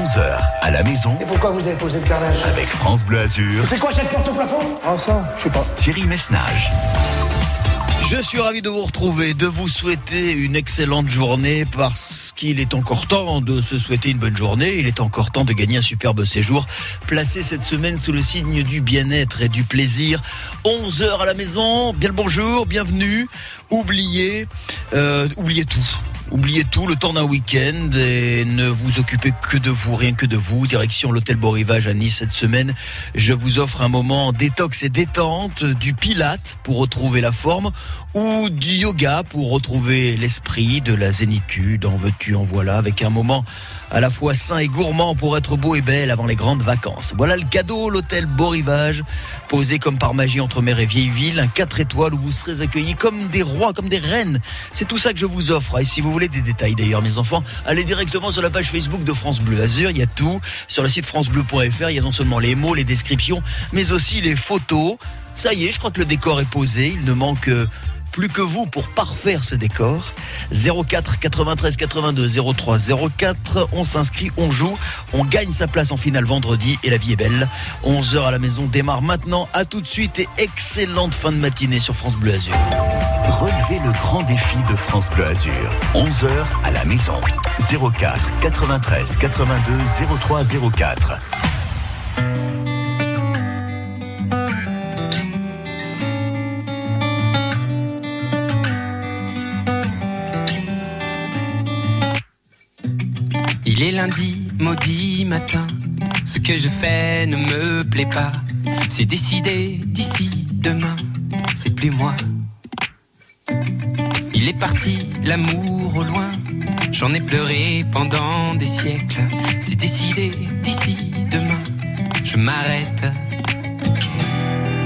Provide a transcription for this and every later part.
11h à la maison Et pourquoi vous avez posé le carrelage avec France Bleu Azur, C'est quoi cette porte au plafond? Ah ça, je sais pas. Thierry Messnage. Je suis ravi de vous retrouver, de vous souhaiter une excellente journée parce qu'il est encore temps de se souhaiter une bonne journée. Il est encore temps de gagner un superbe séjour placé cette semaine sous le signe du bien-être et du plaisir. 11 heures à la maison. Bien le bonjour, bienvenue. Oubliez, euh, oubliez tout. Oubliez tout le temps d'un week-end et ne vous occupez que de vous, rien que de vous. Direction l'hôtel Beau Rivage à Nice cette semaine. Je vous offre un moment détox et détente, du pilate pour retrouver la forme ou du yoga pour retrouver l'esprit, de la zénitude, en veux-tu, en voilà, avec un moment à la fois sain et gourmand pour être beau et belle avant les grandes vacances. Voilà le cadeau, l'hôtel Beau Rivage, posé comme par magie entre mer et vieille ville, un 4 étoiles où vous serez accueillis comme des rois, comme des reines. C'est tout ça que je vous offre. Et si vous des détails d'ailleurs, mes enfants, allez directement sur la page Facebook de France Bleu Azur. Il y a tout. Sur le site francebleu.fr, il y a non seulement les mots, les descriptions, mais aussi les photos. Ça y est, je crois que le décor est posé. Il ne manque euh, plus que vous pour parfaire ce décor. 04 93 82 03 04. On s'inscrit, on joue, on gagne sa place en finale vendredi et la vie est belle. 11h à la maison démarre maintenant. À tout de suite et excellente fin de matinée sur France Bleu Azur. Relevez le grand défi de France Bleu Azur. 11h à la maison. 04 93 82 03 04. Il est lundi, maudit matin. Ce que je fais ne me plaît pas. C'est décidé d'ici demain. C'est plus moi. Il est parti, l'amour au loin. J'en ai pleuré pendant des siècles. C'est décidé d'ici demain. Je m'arrête.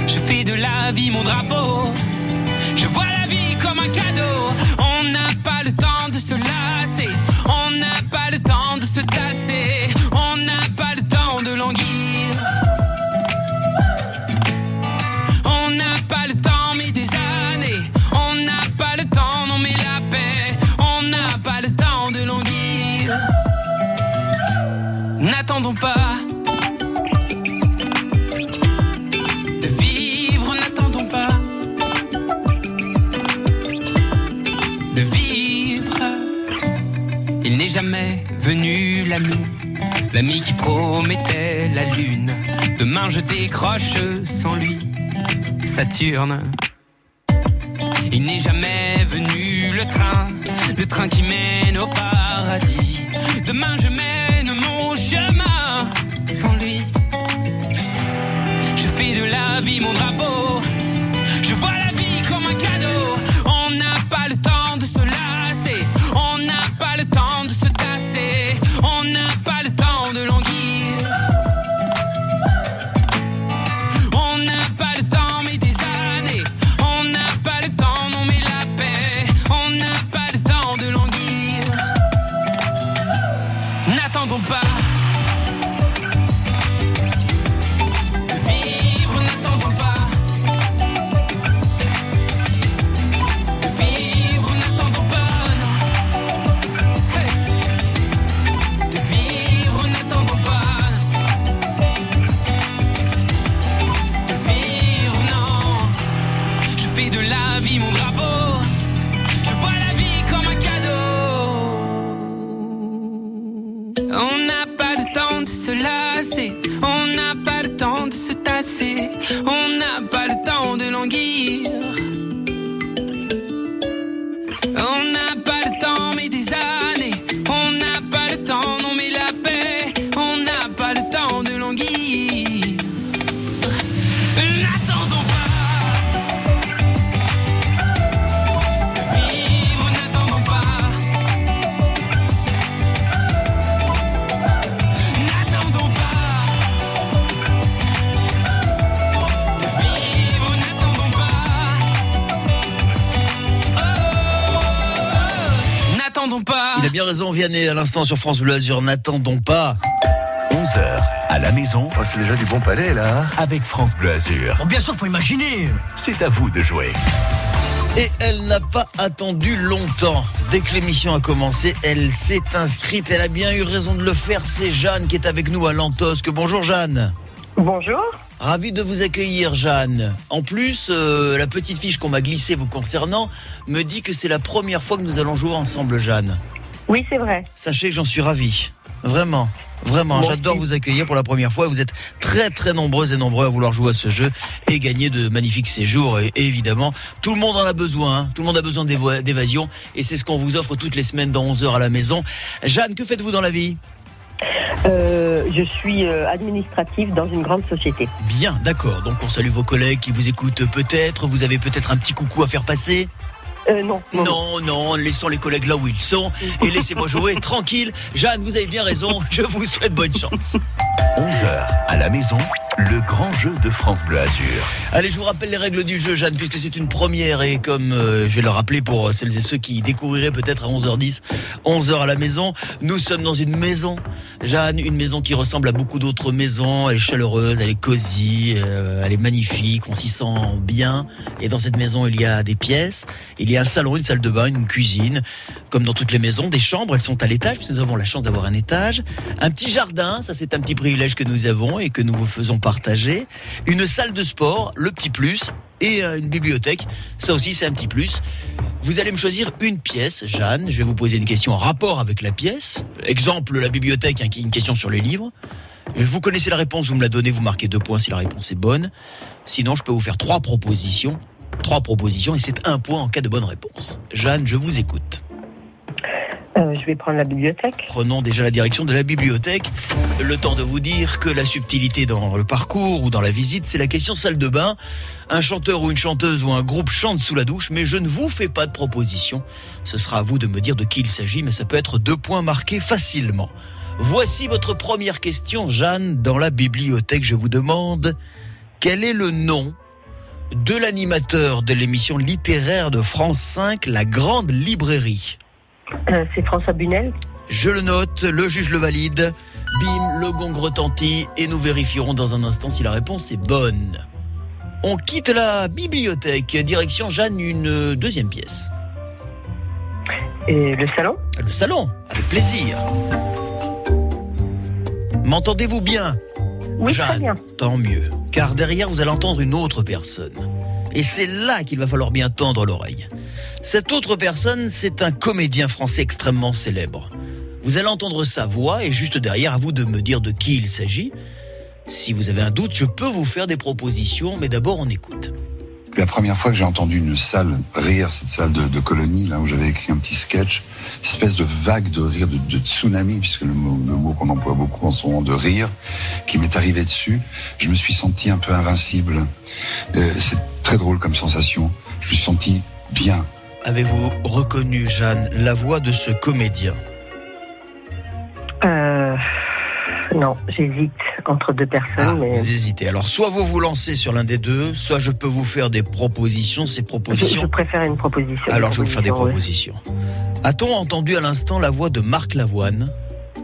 Je fais de la vie mon drapeau. Je vois la vie comme un cadeau. On n'a pas le temps jamais venu l'ami, l'ami qui promettait la lune. Demain je décroche sans lui, Saturne. Sur France Bleu Azur. N'attendons pas. 11h à la maison Oh, c'est déjà du bon palais là. avec France Bleu Azur. Bon, bien sûr, faut imaginer. C'est à vous de jouer. Et elle n'a pas attendu longtemps. Dès que l'émission a commencé, elle s'est inscrite. Elle a bien eu raison de le faire. C'est Jeanne qui est avec nous à Lantosque. Bonjour Jeanne. Bonjour. Ravi de vous accueillir, Jeanne. En plus, euh, la petite fiche qu'on m'a glissée vous concernant me dit que c'est la première fois que nous allons jouer ensemble, Jeanne. Oui, c'est vrai. Sachez que j'en suis ravi. Vraiment. Vraiment, j'adore vous accueillir pour la première fois. Vous êtes très très nombreuses et nombreux à vouloir jouer à ce jeu et gagner de magnifiques séjours. Et, évidemment, tout le monde en a besoin. hein. Tout le monde a besoin d'évasion. Et c'est ce qu'on vous offre toutes les semaines dans 11 heures à la maison. Jeanne, que faites-vous dans la vie? Euh, je suis euh, administrative dans une grande société. Bien, d'accord. Donc on salue vos collègues qui vous écoutent peut-être. Vous avez peut-être un petit coucou à faire passer? Euh, non, non. Non, non, laissons les collègues là où ils sont et laissez-moi jouer tranquille. Jeanne, vous avez bien raison. Je vous souhaite bonne chance. 11h à la maison, le grand jeu de France Bleu Azur. Allez, je vous rappelle les règles du jeu, Jeanne, puisque c'est une première et comme euh, je vais le rappeler pour celles et ceux qui découvriraient peut-être à 11h10, 11h à la maison, nous sommes dans une maison. Jeanne, une maison qui ressemble à beaucoup d'autres maisons. Elle est chaleureuse, elle est cosy, euh, elle est magnifique, on s'y sent bien. Et dans cette maison, il y a des pièces, il y a un salon, une salle de bain, une cuisine, comme dans toutes les maisons, des chambres, elles sont à l'étage, puisque nous avons la chance d'avoir un étage. Un petit jardin, ça c'est un petit privilège que nous avons et que nous vous faisons Une salle de sport, le petit plus, et euh, une bibliothèque, ça aussi c'est un petit plus. Vous allez me choisir une pièce, Jeanne. Je vais vous poser une question en rapport avec la pièce. Exemple, la bibliothèque, hein, une question sur les livres. Vous connaissez la réponse, vous me la donnez, vous marquez deux points si la réponse est bonne. Sinon, je peux vous faire trois propositions. Trois propositions et c'est un point en cas de bonne réponse. Jeanne, je vous écoute. Euh, je vais prendre la bibliothèque. Prenons déjà la direction de la bibliothèque. Le temps de vous dire que la subtilité dans le parcours ou dans la visite, c'est la question salle de bain. Un chanteur ou une chanteuse ou un groupe chante sous la douche, mais je ne vous fais pas de proposition. Ce sera à vous de me dire de qui il s'agit, mais ça peut être deux points marqués facilement. Voici votre première question, Jeanne. Dans la bibliothèque, je vous demande quel est le nom de l'animateur de l'émission littéraire de France 5, La Grande Librairie? Euh, c'est François Bunel. je le note, le juge le valide. Bim, le gong retentit et nous vérifierons dans un instant si la réponse est bonne. On quitte la bibliothèque, direction Jeanne, une deuxième pièce. Et le salon? Le salon, avec plaisir. M'entendez-vous bien? Oui, très Jeanne, bien. tant mieux. Car derrière, vous allez entendre une autre personne. Et c'est là qu'il va falloir bien tendre l'oreille. Cette autre personne, c'est un comédien français extrêmement célèbre. Vous allez entendre sa voix et juste derrière, à vous de me dire de qui il s'agit. Si vous avez un doute, je peux vous faire des propositions, mais d'abord on écoute. La première fois que j'ai entendu une salle rire, cette salle de, de colonie, là où j'avais écrit un petit sketch, espèce de vague de rire, de, de tsunami, puisque le mot, le mot qu'on emploie beaucoup en ce moment, de rire, qui m'est arrivé dessus, je me suis senti un peu invincible. Euh, c'est très drôle comme sensation. Je me suis senti bien. Avez-vous reconnu, Jeanne, la voix de ce comédien? Euh, non, j'hésite entre deux Ah, personnes. mais vous hésitez. Alors, soit vous vous lancez sur l'un des deux, soit je peux vous faire des propositions. Ces je, propositions je préfère une proposition. Alors je vais vous faire des propositions. propositions. A-t-on entendu à l'instant la voix de Marc Lavoine?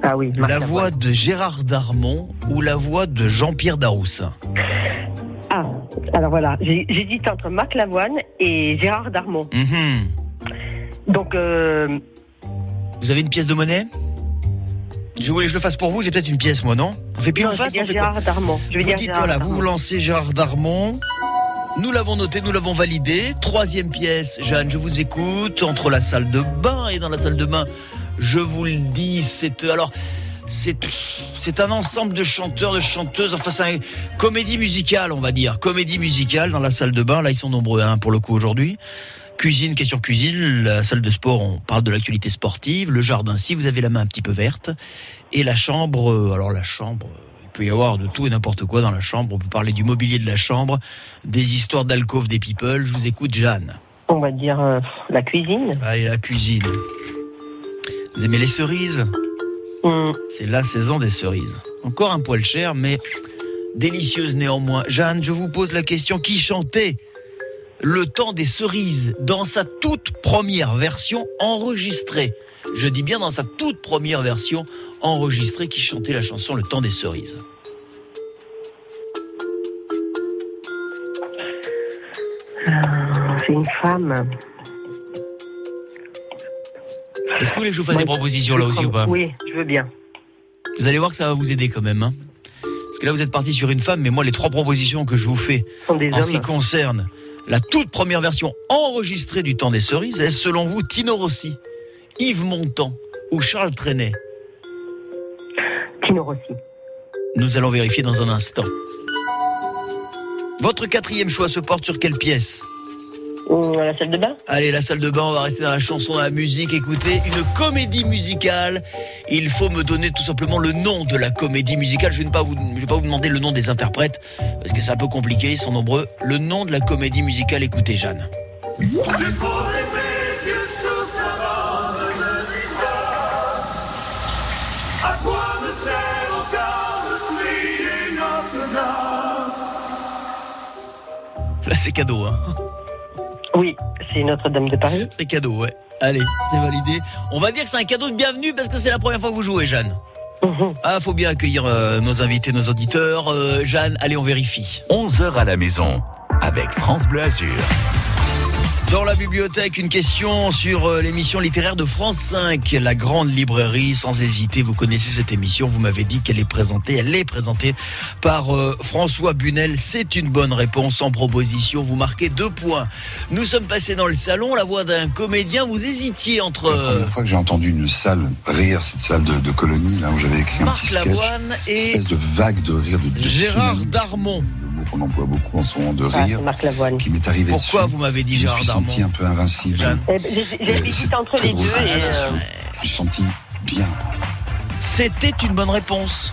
Ah oui, Marc la Lavoine. voix de Gérard Darmon ou la voix de Jean-Pierre Daroussin? Ah, alors voilà, j'hésite entre Marc Lavoine et Gérard Darmon. Mhm. Donc, euh, Vous avez une pièce de monnaie? Je voulais que je le fasse pour vous, j'ai peut-être une pièce moi, non On fait pile non, ou je vais face dire on fait quoi Gérard Darmon. Je vais Vous dire dites, Gérard voilà, vous lancez Gérard Darmon. Nous l'avons noté, nous l'avons validé. Troisième pièce, Jeanne, je vous écoute. Entre la salle de bain et dans la salle de bain, je vous le dis, c'est alors c'est c'est un ensemble de chanteurs, de chanteuses. Enfin, c'est une comédie musicale, on va dire. Comédie musicale dans la salle de bain. Là, ils sont nombreux, hein, pour le coup aujourd'hui. Cuisine, question cuisine. La salle de sport, on parle de l'actualité sportive. Le jardin, si vous avez la main un petit peu verte. Et la chambre, euh, alors la chambre, euh, il peut y avoir de tout et n'importe quoi dans la chambre. On peut parler du mobilier de la chambre, des histoires d'alcôve des people. Je vous écoute, Jeanne. On va dire euh, la cuisine. Ah, et la cuisine. Vous aimez les cerises? Hum, C'est la saison des cerises. Encore un poil cher, mais délicieuse néanmoins. Jeanne, je vous pose la question qui chantait le temps des cerises dans sa toute première version enregistrée Je dis bien dans sa toute première version enregistrée qui chantait la chanson Le temps des cerises. suis une femme. Est-ce que vous voulez que je vous fasse des propositions là aussi ou pas Oui, je veux bien. Vous allez voir que ça va vous aider quand même. hein. Parce que là, vous êtes parti sur une femme, mais moi, les trois propositions que je vous fais en ce qui concerne la toute première version enregistrée du Temps des Cerises, est selon vous Tino Rossi, Yves Montand ou Charles Trenet Tino Rossi. Nous allons vérifier dans un instant. Votre quatrième choix se porte sur quelle pièce? Hum, La salle de bain? Allez, la salle de bain, on va rester dans la chanson, dans la musique. Écoutez, une comédie musicale. Il faut me donner tout simplement le nom de la comédie musicale. Je ne vais pas vous, vais pas vous demander le nom des interprètes, parce que c'est un peu compliqué, ils sont nombreux. Le nom de la comédie musicale, écoutez Jeanne. Là, c'est cadeau, hein. Oui, c'est Notre-Dame de Paris. C'est cadeau, ouais. Allez, c'est validé. On va dire que c'est un cadeau de bienvenue parce que c'est la première fois que vous jouez, Jeanne. Mhm. Ah, faut bien accueillir euh, nos invités, nos auditeurs. Euh, Jeanne, allez, on vérifie. 11h à la maison avec France Bleu Azur. Dans la bibliothèque, une question sur euh, l'émission littéraire de France 5, la grande librairie. Sans hésiter, vous connaissez cette émission. Vous m'avez dit qu'elle est présentée, elle est présentée par euh, François Bunel. C'est une bonne réponse en proposition. Vous marquez deux points. Nous sommes passés dans le salon, la voix d'un comédien. Vous hésitiez entre La première fois que j'ai entendu une salle rire, cette salle de, de colonie, là où j'avais écrit un Marc petit sketch, Lavoine et espèce de vague de rire, de, de Gérard Darmon. Qu'on emploie beaucoup en ce moment, de Ah, rire, c'est Marc Lavoine. qui m'est arrivé Pourquoi dessus. vous m'avez dit Je me Gérard suis Darmon senti un peu invincible. Eh ben, Euh, entre les deux et. euh, Je me suis senti bien. C'était une bonne réponse.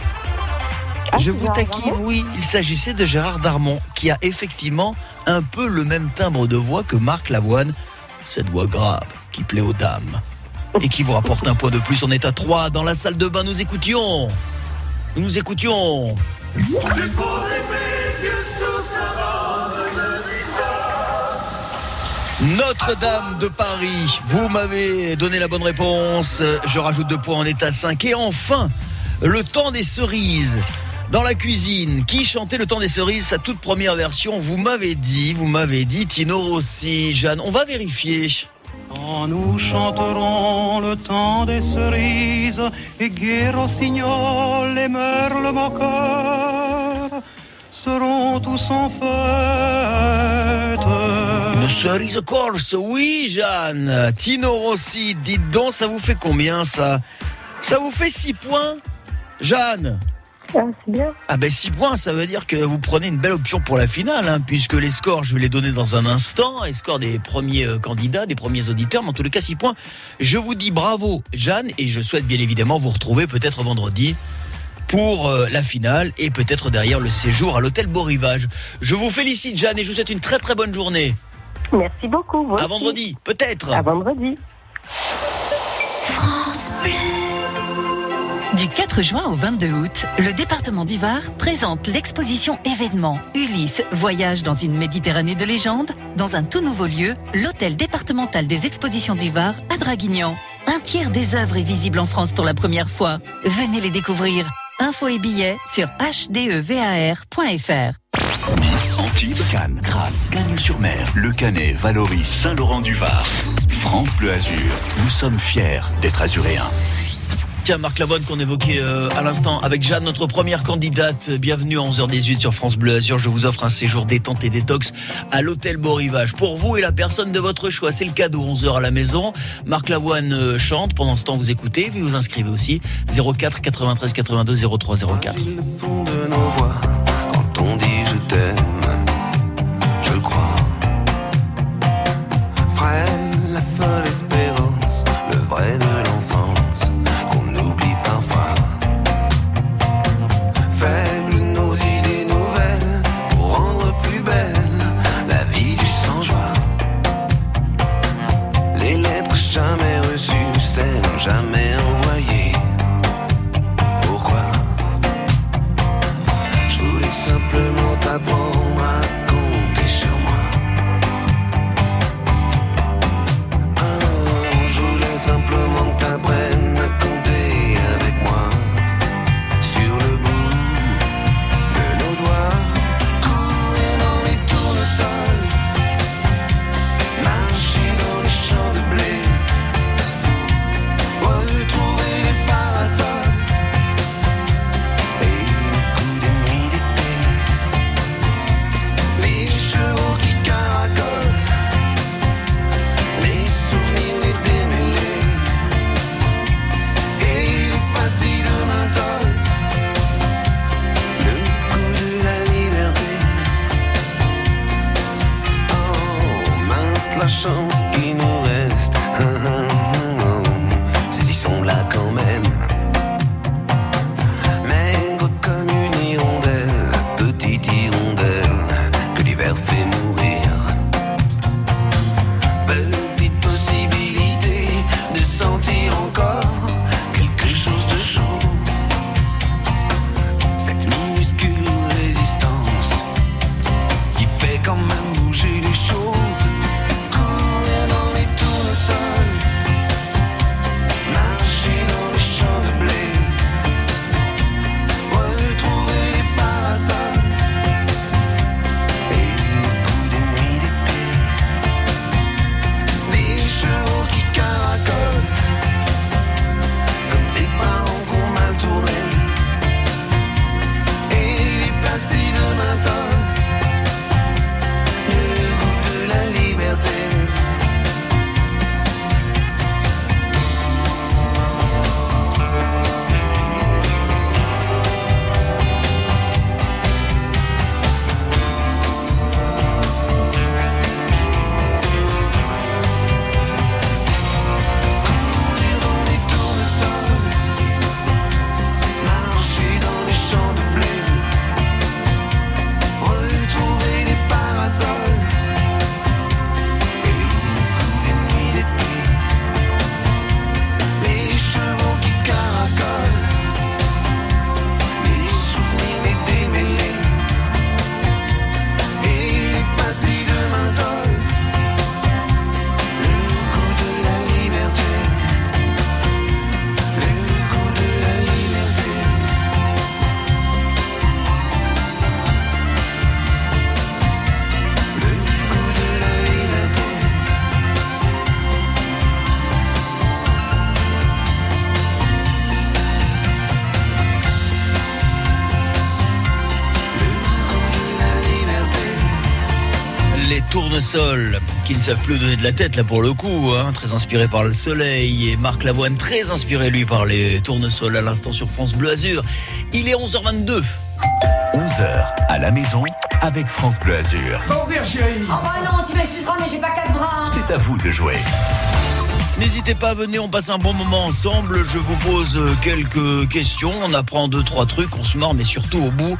ah, Je vous Gérard taquine, Darmon oui. Il s'agissait de Gérard Darmon, qui a effectivement un peu le même timbre de voix que Marc Lavoine. Cette voix grave qui plaît aux dames et qui vous rapporte un poids de plus. On est à 3 dans la salle de bain. Nous écoutions. Nous nous écoutions. Notre-Dame de Paris, vous m'avez donné la bonne réponse. Je rajoute deux points, est à 5. Et enfin, le temps des cerises. Dans la cuisine, qui chantait le temps des cerises, sa toute première version? Vous m'avez dit, vous m'avez dit, Tino Rossi, Jeanne. On va vérifier. Quand nous chanterons le temps des cerises et seront tous en fête. Cerise corse, oui, Jeanne. Tino Rossi, dites donc, ça vous fait combien ça? Ça vous fait 6 points Jeanne? Ah, c'est bien. Ah ben 6 points, ça veut dire que vous prenez une belle option pour la finale, hein, puisque les scores, je vais les donner dans un instant, les scores des premiers euh, candidats, des premiers auditeurs, mais en tous les cas 6 points. Je vous dis bravo Jeanne, et je souhaite bien évidemment vous retrouver peut-être vendredi pour euh, la finale, et peut-être derrière le séjour à l'hôtel Beau Rivage. Je vous félicite Jeanne, et je vous souhaite une très très bonne journée. Merci beaucoup. vous À aussi. vendredi, peut-être. À vendredi. Du 4 juin au 22 août, le département du Var présente l'exposition événement Ulysse Voyage dans une Méditerranée de légende dans un tout nouveau lieu, l'hôtel départemental des expositions du Var à Draguignan. Un tiers des œuvres est visible en France pour la première fois. Venez les découvrir. Infos et billets sur E hdevar.fr. Antibes, Cannes, Grasse, Cagnes-sur-Mer, Le Canet, Valoris, Saint-Laurent-du-Var. France Bleu Azur, nous sommes fiers d'être azuréens. Tiens, Marc Lavoine qu'on évoquait euh, à l'instant avec Jeanne, notre première candidate. Bienvenue à 11h18 sur France Bleu Azur. Je vous offre un séjour détente et détox à l'hôtel Beau Rivage. Pour vous et la personne de votre choix, c'est le cadeau. 11h à la maison. Marc Lavoine euh, chante. Pendant ce temps, vous écoutez. Vous vous inscrivez aussi. 04 93 82 03 04. Dit qui ne savent plus donner de la tête là pour le coup, hein, très inspiré par le soleil, et Marc Lavoine très inspiré lui par les tournesols à l'instant sur France Bleu Azur. Il est 11h22. 11h à la maison avec France Bleu Azur. Oh bah non, tu m'excuseras, mais j'ai pas quatre bras. C'est à vous de jouer. N'hésitez pas, venez, on passe un bon moment ensemble. Je vous pose euh, quelques questions, on apprend deux, trois trucs, on se marre, mais surtout au bout,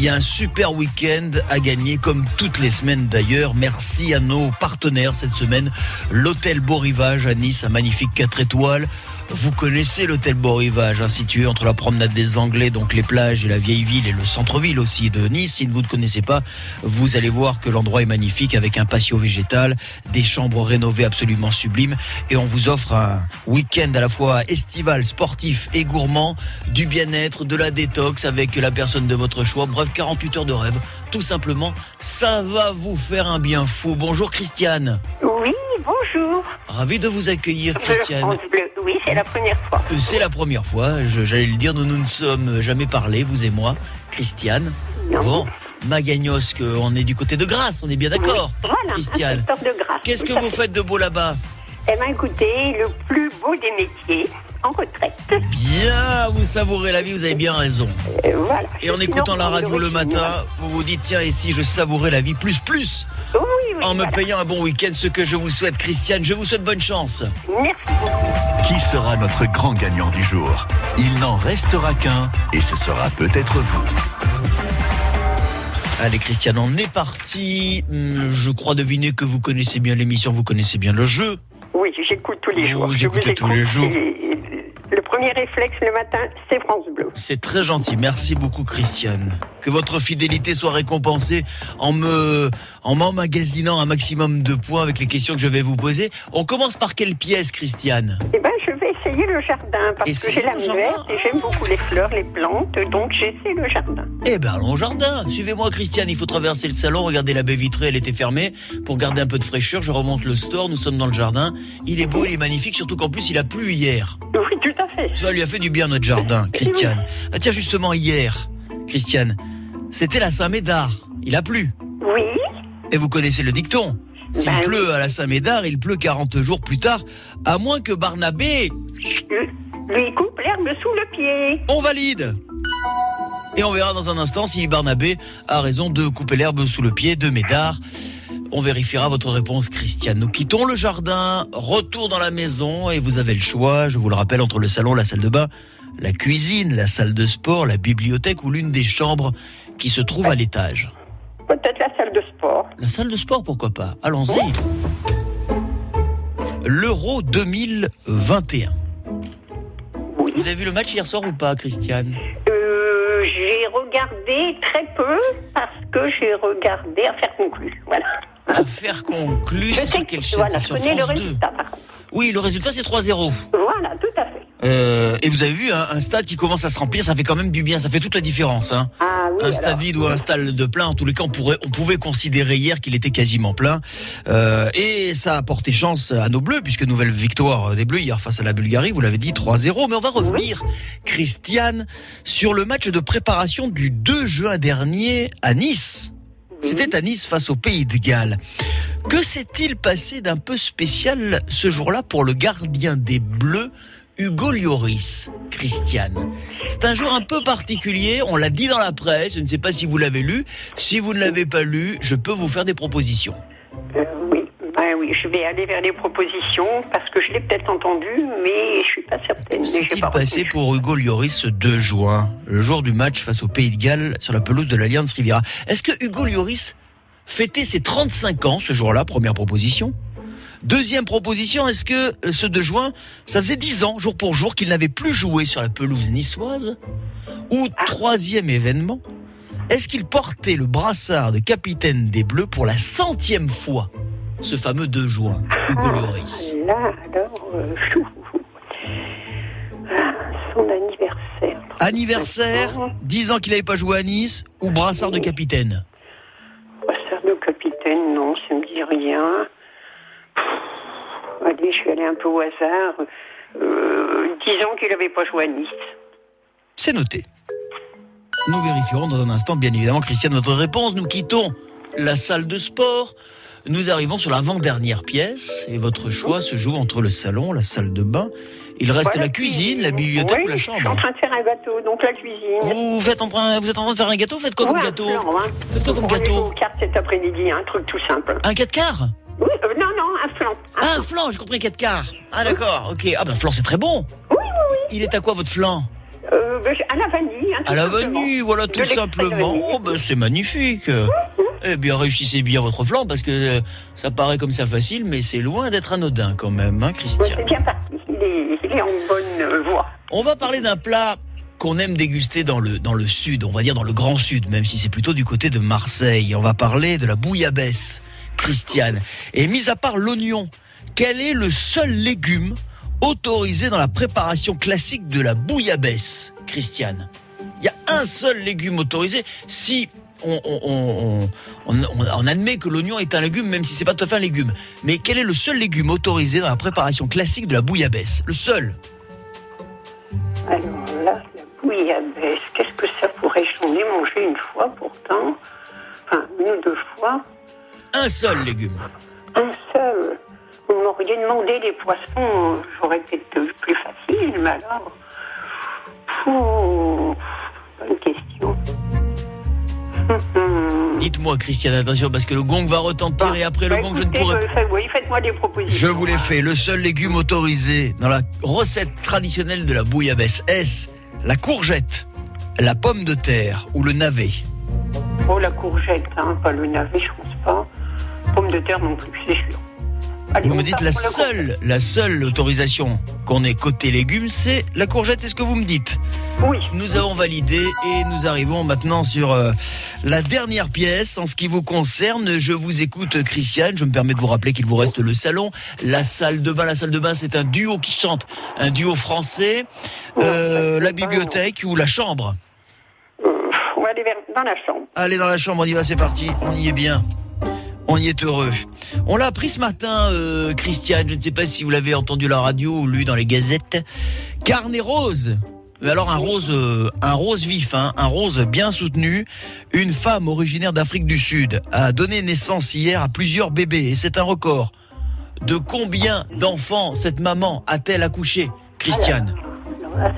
il y a un super week-end à gagner, comme toutes les semaines d'ailleurs. Merci à nos partenaires cette semaine. L'hôtel Beau Rivage à Nice, un magnifique 4 étoiles. Vous connaissez l'hôtel Beau Rivage, hein, situé entre la promenade des Anglais, donc les plages et la vieille ville et le centre-ville aussi de Nice. Si vous ne connaissez pas, vous allez voir que l'endroit est magnifique avec un patio végétal, des chambres rénovées absolument sublimes et on vous offre un week-end à la fois estival, sportif et gourmand, du bien-être, de la détox avec la personne de votre choix. Bref, 48 heures de rêve. Tout simplement, ça va vous faire un bien fou. Bonjour Christiane. Oui, bonjour. Ravi de vous accueillir Christiane. Bleu. Oui, c'est la première fois. Euh, C'est la première fois, j'allais le dire, nous nous ne sommes jamais parlé, vous et moi, Christiane. Non. Bon, Magagnosque, on est du côté de Grasse, on est bien d'accord, Voilà, Christiane. Qu'est-ce que vous fait. faites de beau là-bas? Eh bien, écoutez, le plus beau des métiers, en retraite. Bien, vous savourez la vie, vous avez bien raison. Euh, voilà. Et en écoutant la radio le matin, vous vous dites, tiens, et si je savourais la vie plus plus, Oui, oui, en me voilà. payant un bon week-end, ce que je vous souhaite, Christiane, je vous souhaite bonne chance. Merci beaucoup. Qui sera notre grand gagnant du jour? Il n'en restera qu'un et ce sera peut-être vous. Allez Christiane, on est parti. Hum, Je crois deviner que vous connaissez bien l'émission, vous connaissez bien le jeu. Oui, j'écoute tous les Vous jours. Je écoutez tous écoute. les jours. Et premier réflexe le matin, c'est France Bleu. C'est très gentil, merci beaucoup Christiane. Que votre fidélité soit récompensée en me, en m'emmagasinant un maximum de points avec les questions que je vais vous poser. On commence par quelle pièce, Christiane? Eh ben, je vais essayer le jardin parce Essayez que j'ai jardin. verte et j'aime beaucoup les fleurs, les plantes, donc j'essaie le jardin. Eh ben allons au jardin. Suivez-moi Christiane, il faut traverser le salon, regardez la baie vitrée, elle était fermée. Pour garder un peu de fraîcheur, je remonte le store, nous sommes dans le jardin. Il est beau, il est magnifique, surtout qu'en plus il a plu hier. Oui, tout à fait. Ça lui a fait du bien notre jardin, Christiane. Ah tiens, justement hier, Christiane, c'était la Saint-Médard. Il a plu. Oui, Et vous connaissez le dicton. S'il Ben pleut à la Saint-Médard, il pleut 40 jours plus tard, à moins que Barnabé, lui, lui coupe l'herbe sous le pied. on valide. Et on verra dans un instant si Barnabé a raison de couper l'herbe sous le pied de Médard. On vérifiera votre réponse, Christiane. Nous quittons le jardin, retour dans la maison, et vous avez le choix, je vous le rappelle, entre le salon, la salle de bain, la cuisine, la salle de sport, la bibliothèque ou l'une des chambres qui se trouve à l'étage. Peut-être la salle de sport. La salle de sport, pourquoi pas? Allons-y. L'Euro 2021. Oui. Vous avez vu le match hier soir ou pas, Christiane? Euh, j'ai regardé très peu parce que j'ai regardé à faire conclure. Voilà. Affaire conclue, Je sais quelle chaîne voilà, sur le France 2. résultat. par contre. Oui, le résultat c'est 3-0. Voilà, tout à fait. Euh, et vous avez vu hein, un stade qui commence à se remplir, ça fait quand même du bien, ça fait toute la différence. Hein. Ah oui, un alors. stade vide ou un stade de plein, en tous les cas, on, pourrait, on pouvait considérer hier qu'il était quasiment plein. Euh, et ça a porté chance à nos Bleus, puisque nouvelle victoire des Bleus hier face à la Bulgarie, vous l'avez dit, 3-0. Mais on va revenir, Christiane, sur le match de préparation du 2 juin dernier à Nice. C'était à Nice face au Pays de Galles. Que s'est-il passé d'un peu spécial ce jour-là pour le gardien des Bleus, Hugo Lloris, Christiane? C'est un jour un peu particulier, on l'a dit dans la presse, je ne sais pas si vous l'avez lu. Si vous ne l'avez pas lu, je peux vous faire des propositions. Ben oui, je vais aller vers les propositions parce que je l'ai peut-être entendu, mais je suis pas certaine. S'est-il pas passé retenu. pour Hugo Lloris ce 2 juin, le jour du match face au Pays de Galles sur la pelouse de l'Alliance Riviera? Est-ce que Hugo Lloris fêtait ses 35 ans ce jour-là? Première proposition. Deuxième proposition, est-ce que euh, ce 2 juin, ça faisait 10 ans, jour pour jour, qu'il n'avait plus joué sur la pelouse niçoise? Ou troisième événement, est-ce qu'il portait le brassard de capitaine des Bleus pour la centième fois? Ce fameux 2 juin, Hugo Lloris Ah, Là, alors, euh, chou. Ah, son anniversaire. Anniversaire, 10 ans qu'il n'avait pas joué à Nice, ou brassard de capitaine Brassard de capitaine, non, ça me dit rien. Pff, Allez, je vais aller un peu au hasard. Euh, 10 ans qu'il n'avait pas joué à Nice. C'est noté. Nous vérifierons dans un instant, bien évidemment, Christiane, votre réponse. Nous quittons la salle de sport. Nous arrivons sur l'avant-dernière pièce et votre choix se joue entre le salon, la salle de bain. Il reste Voilà, la cuisine, la bibliothèque Oui, ou la Je suis en chambre. train de faire un gâteau, donc la cuisine. Vous, faites en train, vous êtes en train de faire un gâteau? Faites quoi comme Ouais, un gâteau hein. Faites quoi comme On va gâteau? aux cartes cet après-midi, un truc tout simple. Un 4 quarts? Oui, euh, non, non, un flan. Ah, un flan, j'ai compris 4 quarts. Ah d'accord, ok. Ah ben flan c'est très bon. Oui, oui, oui. Il est à quoi votre flan? Euh, ben, à la vanille. hein, À la vanille, voilà tout simplement. Oh ben c'est magnifique. Eh bien réussissez bien votre flan parce que euh, ça paraît comme ça facile, mais c'est loin d'être anodin quand même, hein, Ouais, Christian. c'est bien parti. Il est, il est en bonne euh, voie. On va parler d'un plat qu'on aime déguster dans le, dans le sud, on va dire dans le grand sud, même si c'est plutôt du côté de Marseille. On va parler de la bouillabaisse, Christiane. Et mis à part l'oignon, quel est le seul légume autorisé dans la préparation classique de la bouillabaisse, Christiane Il y a un seul légume autorisé si on, on- on- on- on- on admet que l'oignon est un légume, même si c'est pas tout à fait un légume. Mais quel est le seul légume autorisé dans la préparation classique de la bouillabaisse? Le seul Alors là, la bouillabaisse, qu'est-ce que ça pourrait? J'en ai mangé une fois pourtant. Enfin, une ou deux fois. Un seul légume. Un seul. Vous m'auriez demandé des poissons, j'aurais peut-être eu plus facile, mais alors. Pouh, bonne question. Dites-moi, Christiane, attention, parce que le gong va retentir et après le Bah, gong, je ne pourrai euh, fait- oui, faites-moi des propositions. Je vous l'ai fait. Le seul légume autorisé dans la recette traditionnelle de la bouillabaisse, est-ce la courgette, la pomme de terre ou le navet? Oh, la courgette, hein, pas le navet, je pense pas. Pomme de terre non plus, c'est sûr. Allez, Vous me dites la seule, la seule autorisation qu'on ait côté légumes, c'est la courgette, c'est ce que vous me dites Oui. Nous avons validé et nous arrivons maintenant sur euh, la dernière pièce. En ce qui vous concerne, je vous écoute, Christiane. Je me permets de vous rappeler qu'il vous reste le salon, la salle de bain. La salle de bain, c'est un duo qui chante, un duo français. Euh, la bibliothèque ou la chambre Euh, on va aller vers- dans la chambre. Allez dans la chambre, on y va, c'est parti. On y est bien. On y est heureux. On l'a appris ce matin, euh, Christiane. Je ne sais pas si vous l'avez entendu à la radio ou lu dans les gazettes. Carnet rose. Mais alors un rose, euh, un rose vif, hein, un rose bien soutenu. Une femme originaire d'Afrique du Sud a donné naissance hier à plusieurs bébés et c'est un record. De combien d'enfants cette maman a-t-elle accouché, Christiane?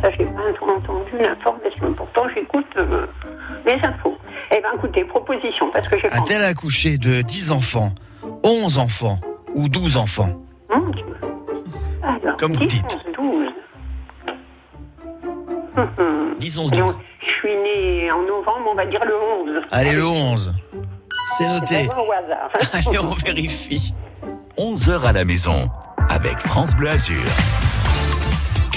Ça, j'ai pas entendu l'information. Pourtant, j'écoute euh, les infos. Eh bien, écoutez, proposition, parce que j'ai A-t-elle accouché de 10 enfants, 11 enfants ou 12 enfants Mon Dieu. Alors, Comme vous 10, dites. 11, 12. Hum, hum. 10, 11, Et 12. on- Je suis née en novembre, on va dire le 11. Allez, le 11. C'est noté. vraiment au hasard. Allez, on vérifie. 11h à la maison avec France Bleu Azur.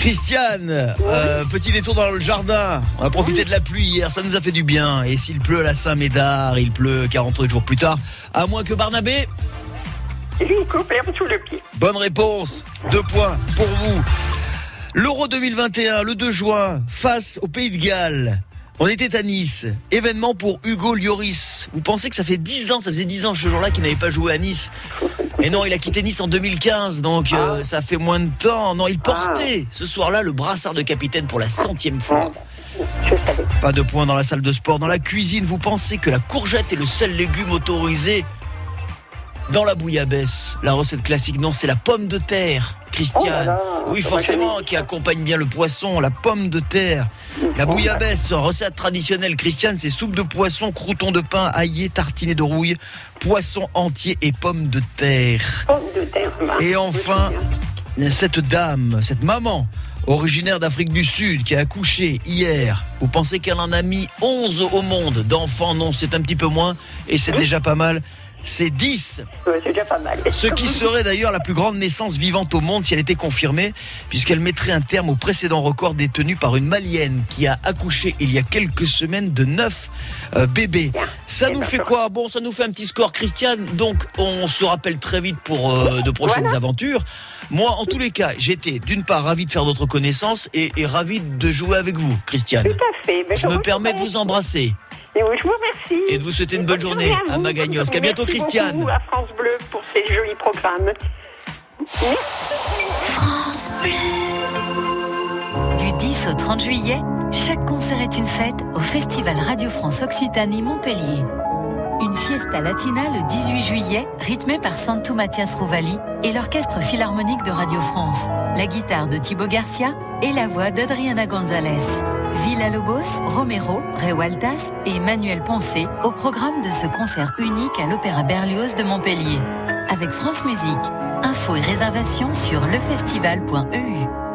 Christiane, euh, petit détour dans le jardin. On a profité de la pluie hier, ça nous a fait du bien. Et s'il pleut à la Saint-Médard, il pleut 40 jours plus tard. À moins que Barnabé, J'ai une coupe l'herbe sous le pied. bonne réponse. Deux points pour vous. L'Euro 2021, le 2 juin, face au Pays de Galles. On était à Nice. Événement pour Hugo Lloris. Vous pensez que ça fait 10 ans, ça faisait 10 ans ce jour-là qu'il n'avait pas joué à Nice? Et non, il a quitté Nice en 2015, donc euh, ça fait moins de temps. Non, il portait ce soir-là le brassard de capitaine pour la centième fois. Je savais. Pas de points dans la salle de sport. Dans la cuisine, vous pensez que la courgette est le seul légume autorisé dans la bouillabaisse? La recette classique, non, c'est la pomme de terre, Christiane. Oh là là, oui, forcément, qui accompagne bien le poisson, la pomme de terre. La bouillabaisse, recette traditionnelle, Christiane, c'est soupe de poisson, crouton de pain, aillé, tartiné de rouille, poisson entier et pommes de terre. Pomme de terre. Et enfin, cette dame, cette maman, originaire d'Afrique du Sud, qui a accouché hier, vous pensez qu'elle en a mis 11 au monde d'enfants? Non, c'est un petit peu moins, et c'est déjà pas mal. C'est 10, Ouais, c'est déjà pas mal. ce qui serait d'ailleurs la plus grande naissance vivante au monde si elle était confirmée, puisqu'elle mettrait un terme au précédent record détenu par une malienne qui a accouché il y a quelques semaines de 9 bébés. Ça Eh nous ben, fait quoi? Bon, ça nous fait un petit score, Christiane. Donc, on se rappelle très vite pour euh, de prochaines Voilà. aventures. Moi, en tous les cas, j'étais d'une part ravi de faire votre connaissance et, et ravi de jouer avec vous, Christiane. Tout à fait. Ben, Je me permets de vous embrasser Et oui, je vous remercie. et de vous souhaiter une bonne journée journée à vous. Magagnosc. À bientôt, Merci Christiane. beaucoup à France Bleu pour ces jolis programmes. Du 10 au 30 juillet, chaque concert est une fête au Festival Radio France Occitanie Montpellier. Une fiesta latina le 18 juillet, rythmée par Santo Matias Rovali et l'Orchestre Philharmonique de Radio France, la guitare de Thibaut Garcia et la voix d'Adriana Gonzalez. Villa Lobos, Romero, Rewaltas et Manuel Poncé au programme de ce concert unique à l'Opéra Berlioz de Montpellier. Avec France Musique. Infos et réservations sur lefestival.eu.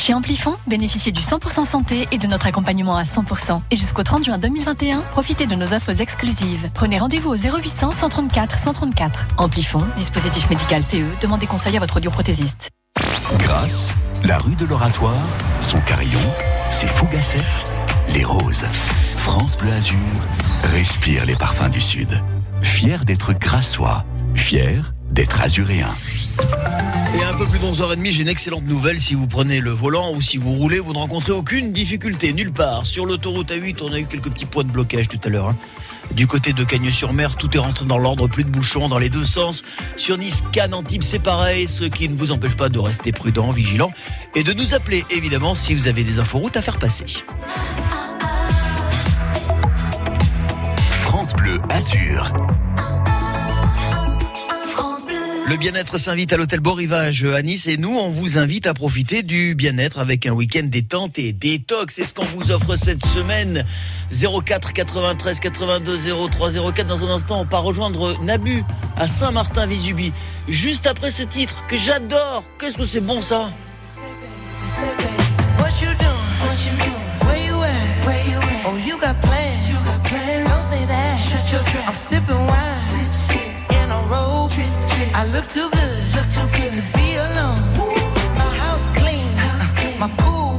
Chez Amplifon, bénéficiez du 100% santé et de notre accompagnement à 100%. Et jusqu'au 30 juin 2021, profitez de nos offres exclusives. Prenez rendez-vous au 0800 134 134. Amplifon, dispositif médical CE, demandez conseil à votre audioprothésiste. Grâce, la rue de l'Oratoire, son carillon, ses fougassettes, les roses. France Bleu Azur respire les parfums du Sud. Fier d'être grassois, fier d'être azuréen. Et un peu plus de 11h30, j'ai une excellente nouvelle. Si vous prenez le volant ou si vous roulez, vous ne rencontrez aucune difficulté, nulle part. Sur l'autoroute A8, on a eu quelques petits points de blocage tout à l'heure. hein. Du côté de Cagnes-sur-Mer, tout est rentré dans l'ordre, plus de bouchons dans les deux sens. Sur Nice, Cannes, Antibes, c'est pareil, ce qui ne vous empêche pas de rester prudent, vigilant et de nous appeler, évidemment, si vous avez des inforoutes à faire passer. France Bleu Azur. Le bien-être s'invite à l'hôtel Beau Rivage à Nice et nous, on vous invite à profiter du bien-être avec un week-end détente et détox. C'est ce qu'on vous offre cette semaine. 04 93 82 03 04. Dans un instant, on part rejoindre Nabu à Saint-Martin-Visubi. Juste après ce titre que j'adore. Qu'est-ce que c'est bon ça? I look too good. Look too good to be alone. My house clean. House clean. My pool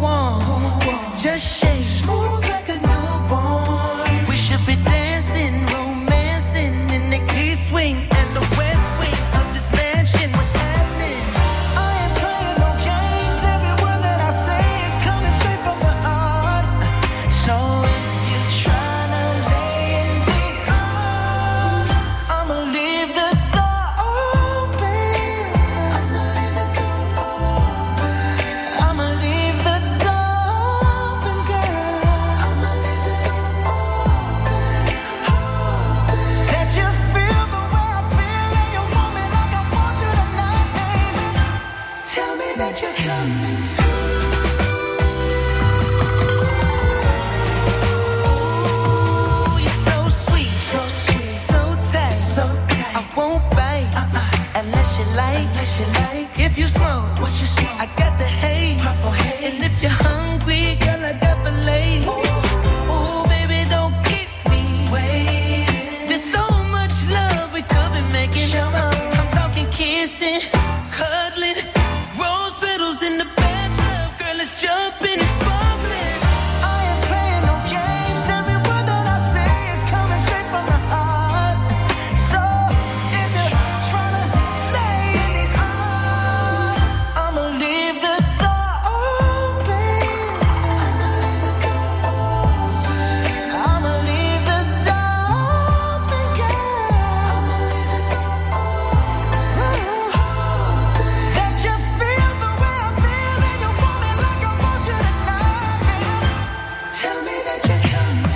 come.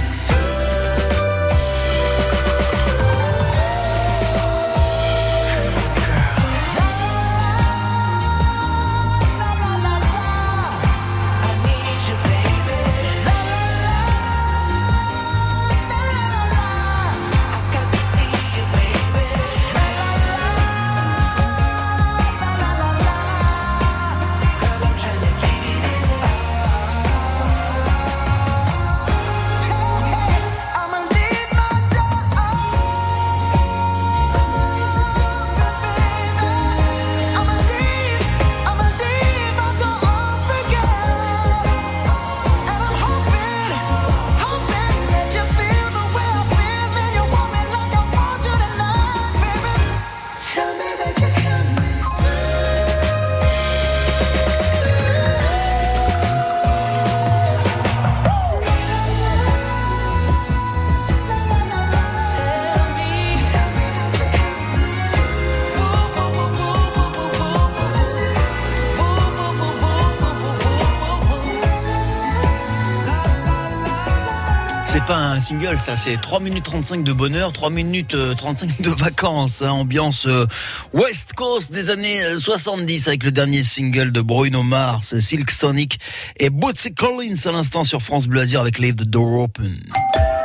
Un single, ça, c'est 3 minutes 35 de bonheur, 3 minutes euh, 35 de vacances, hein, ambiance euh, West Coast des années euh, 70 avec le dernier single de Bruno Mars, Silk Sonic et Bootsy Collins à l'instant sur France Bleu avec Leave the Door Open.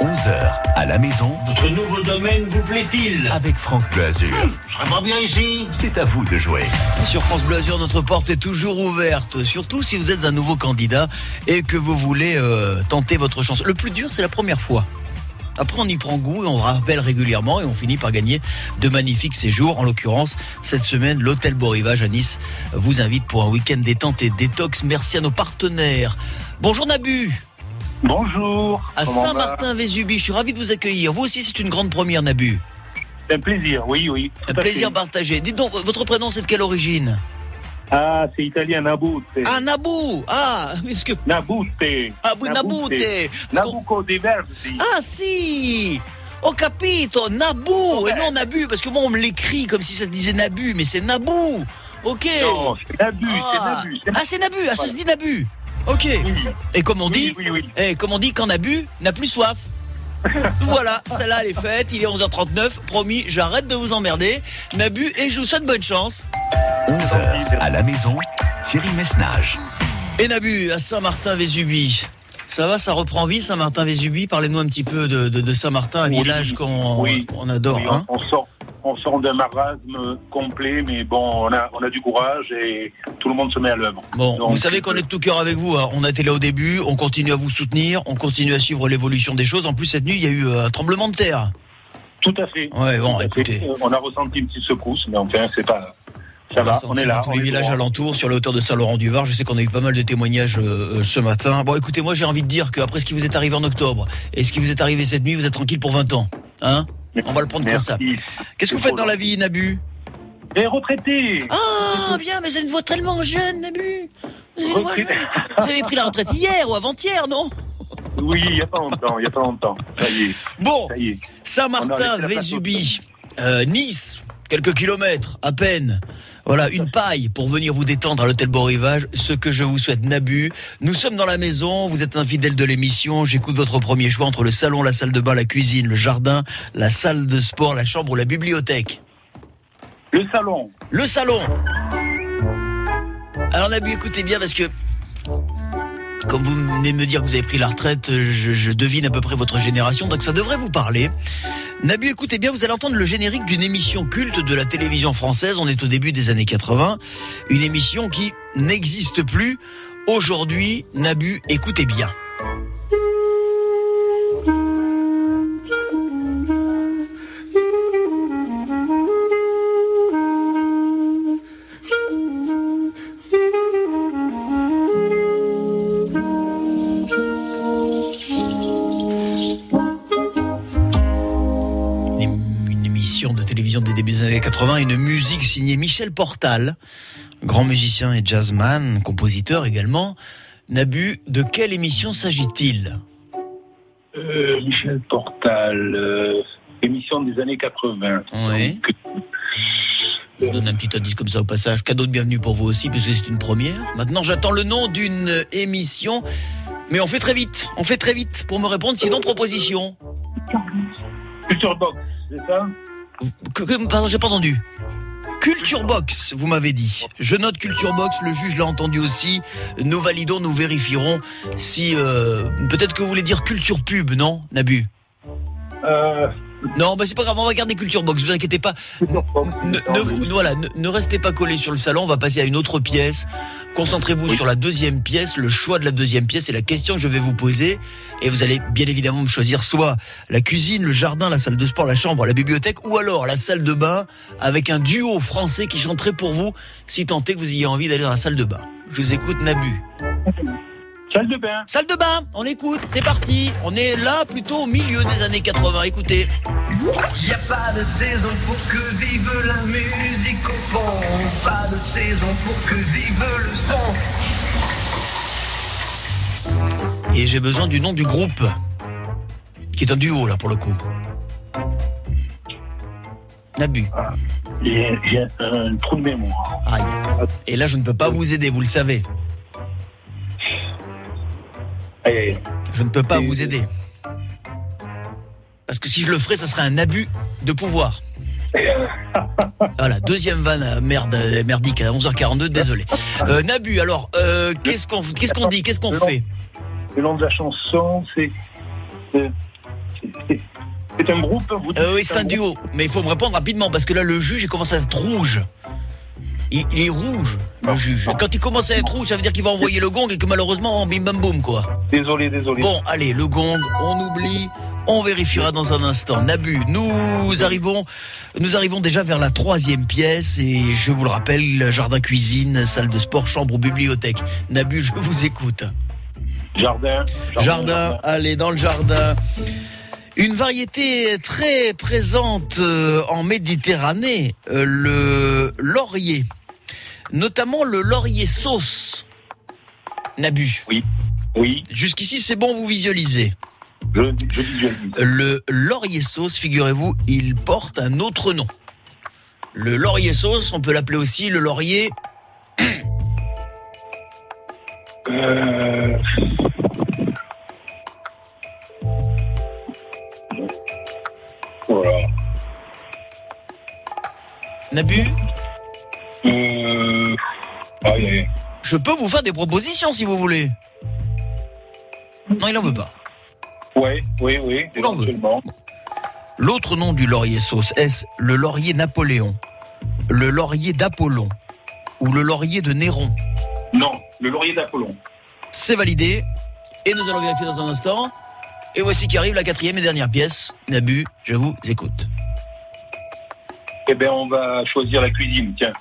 11h à la maison Votre nouveau domaine vous plaît-il avec France Bleu Azur. Je serais pas bien ici C'est à vous de jouer. Sur France Bleu Azur, notre porte est toujours ouverte, surtout si vous êtes un nouveau candidat et que vous voulez euh, tenter votre chance. Le plus dur, c'est la première fois. Après, on y prend goût et on rappelle régulièrement et on finit par gagner de magnifiques séjours. En l'occurrence, cette semaine, l'hôtel Beau Rivage à Nice vous invite pour un week-end détente et détox. Merci à nos partenaires. Bonjour Nabu. Bonjour. À Saint-Martin-Vésubie, je suis ravi de vous accueillir. Vous aussi, c'est une grande première, Nabu. C'est un plaisir, oui, oui. Un plaisir fait. partagé. Dites donc, votre prénom, c'est de quelle origine? Ah, c'est italien, Nabute. Ah, Nabou Ah, est-ce que... Nabute. Ah, oui, Nabute. Nabucco dei Verdi. Ah si Ho capito, Nabou Et non Nabu, parce que moi on me l'écrit comme si ça se disait Nabu, mais c'est Nabou Ok Non, c'est Nabu, c'est ah. Nabu. Ah c'est Nabu, ah ça se dit Nabu Ok Et comme on dit, eh, comme on dit, quand Nabu n'a plus soif voilà, celle-là elle est faite, il est 11h39, promis, j'arrête de vous emmerder. Nabu, et je vous souhaite bonne chance. 11h à la maison, Thierry Messnage. Et Nabu, à Saint-Martin-Vésubie. Ça va, ça reprend vie, Saint-Martin-Vésubie Parlais-nous un petit peu de, de- de Saint-Martin, un Oui, village qu'on oui. on adore. Oui, hein on sort, on sort d'un marasme complet, mais bon, on a, on a du courage et tout le monde se met à l'œuvre. Bon, Donc, vous savez qu'on est de tout cœur avec vous. hein. On a été là au début, on continue à vous soutenir, on continue à suivre l'évolution des choses. En plus, cette nuit, il y a eu euh, un tremblement de terre. Tout à fait. Ouais, bon, Tout écoutez. fait. On a ressenti une petite secousse, mais enfin, c'est pas. Ça On va, on est dans là. tous on les villages alentours, sur la hauteur de Saint-Laurent-du-Var. Je sais qu'on a eu pas mal de témoignages euh, euh, ce matin. Bon, écoutez, moi, j'ai envie de dire qu'après ce qui vous est arrivé en octobre et ce qui vous est arrivé cette nuit, vous êtes tranquille pour 20 ans. Hein On va le prendre comme ça. Qu'est-ce que vous faites dans la vie, Nabu? Et retraité. Ah, bien, mais vous avez une voix tellement jeune, Nabu. Vous avez, une voix jeune. Vous avez pris la retraite hier ou avant-hier, non? Oui, il n'y a pas longtemps, il n'y a pas longtemps. Ça y est. Bon, Saint-Martin, Vésubie, euh, Nice, quelques kilomètres à peine. Voilà, une paille pour venir vous détendre à l'hôtel Beau Rivage. Ce que je vous souhaite, Nabu. Nous sommes dans la maison, vous êtes un fidèle de l'émission. J'écoute votre premier choix entre le salon, la salle de bain, la cuisine, le jardin, la salle de sport, la chambre ou la bibliothèque. Le salon. Le salon. Alors Nabu, écoutez bien parce que comme vous venez me dire que vous avez pris la retraite, je, je devine à peu près votre génération, donc ça devrait vous parler. Nabu, écoutez bien, vous allez entendre le générique d'une émission culte de la télévision française. On est au début des années 80. Une émission qui n'existe plus. Aujourd'hui, Nabu, écoutez bien. 80, une musique signée Michel Portal, grand musicien et jazzman, compositeur également. Nabu, de quelle émission s'agit-il Michel Portal, émission des années 80. Oui. Je vous donne un petit indice comme ça au passage. Cadeau de bienvenue pour vous aussi, puisque c'est une première. Maintenant, j'attends le nom d'une émission. Mais on fait très vite. On fait très vite pour me répondre. Sinon, proposition. Culture Box, c'est ça Que, que- pardon, j'ai pas entendu. Culture Box, vous m'avez dit. Je note Culture Box, le juge l'a entendu aussi. Nous validons, nous vérifierons si... euh, Peut-être que vous voulez dire Culture Pub, non, Nabu? Euh, Non, bah c'est pas grave, on va garder Culture Box, vous inquiétez pas. Ne, ne vous- voilà, ne, ne restez pas collés sur le salon, on va passer à une autre pièce. Concentrez-vous sur la deuxième pièce, le choix de la deuxième pièce et la question que je vais vous poser. Et vous allez bien évidemment me choisir soit la cuisine, le jardin, la salle de sport, la chambre, la bibliothèque, ou alors la salle de bain avec un duo français qui chanterait pour vous, si tant est que vous ayez envie d'aller dans la salle de bain. Je vous écoute, Nabu. Salle de bain. Salle de bain, on écoute, c'est parti. On est là plutôt au milieu des années 80, écoutez. Y a pas de saison pour que vive la musique au fond. Pas de saison pour que vive le son. Et j'ai besoin du nom du groupe. Qui est un duo là pour le coup. Nabu. J'ai j'ai un trou de mémoire. Aïe. Et là je ne peux pas vous aider, vous le savez. Aïe, aïe. Je ne peux pas vous aider. Parce que si je le ferais, ça serait un abus de pouvoir. Voilà, deuxième vanne euh, merde, euh, merdique à 11h42, désolé. Euh, Nabu, alors, euh, qu'est-ce qu'on qu'est-ce qu'on dit Qu'est-ce qu'on fait? Le nom de la chanson, c'est. C'est un groupe vous dites Euh, Oui, c'est un duo. Mais il faut me répondre rapidement parce que là, le juge, il commence à être rouge. Il, il est rouge, le juge. Quand il commence à être rouge, ça veut dire qu'il va envoyer le gong et que malheureusement, bim bam boum, quoi. Désolé, désolé. Bon, allez, le gong, on oublie. On vérifiera dans un instant. Nabu, nous arrivons, nous arrivons déjà vers la troisième pièce et je vous le rappelle, jardin cuisine, salle de sport, chambre ou bibliothèque. Nabu, je vous écoute. Jardin. Jardin, allez dans le jardin. Une variété très présente euh, en Méditerranée, euh, le laurier, notamment le laurier sauce. Nabu. Oui. Oui. Jusqu'ici, c'est bon, vous visualisez. Je, je visualise. Le laurier sauce, figurez-vous, il porte un autre nom. Le laurier sauce, on peut l'appeler aussi le laurier. Euh... Voilà. Nabu Euh... Je peux vous faire des propositions si vous voulez. Non, il en veut pas. Ouais, oui, oui, Où l'on veut. L'autre nom du laurier sauce, est-ce le laurier Napoléon, le laurier d'Apollon ou le laurier de Néron? Non, le laurier d'Apollon. C'est validé. Et nous allons vérifier dans un instant. Et voici qui arrive la quatrième et dernière pièce. Nabu, je vous écoute. Eh bien, on va choisir la cuisine, tiens.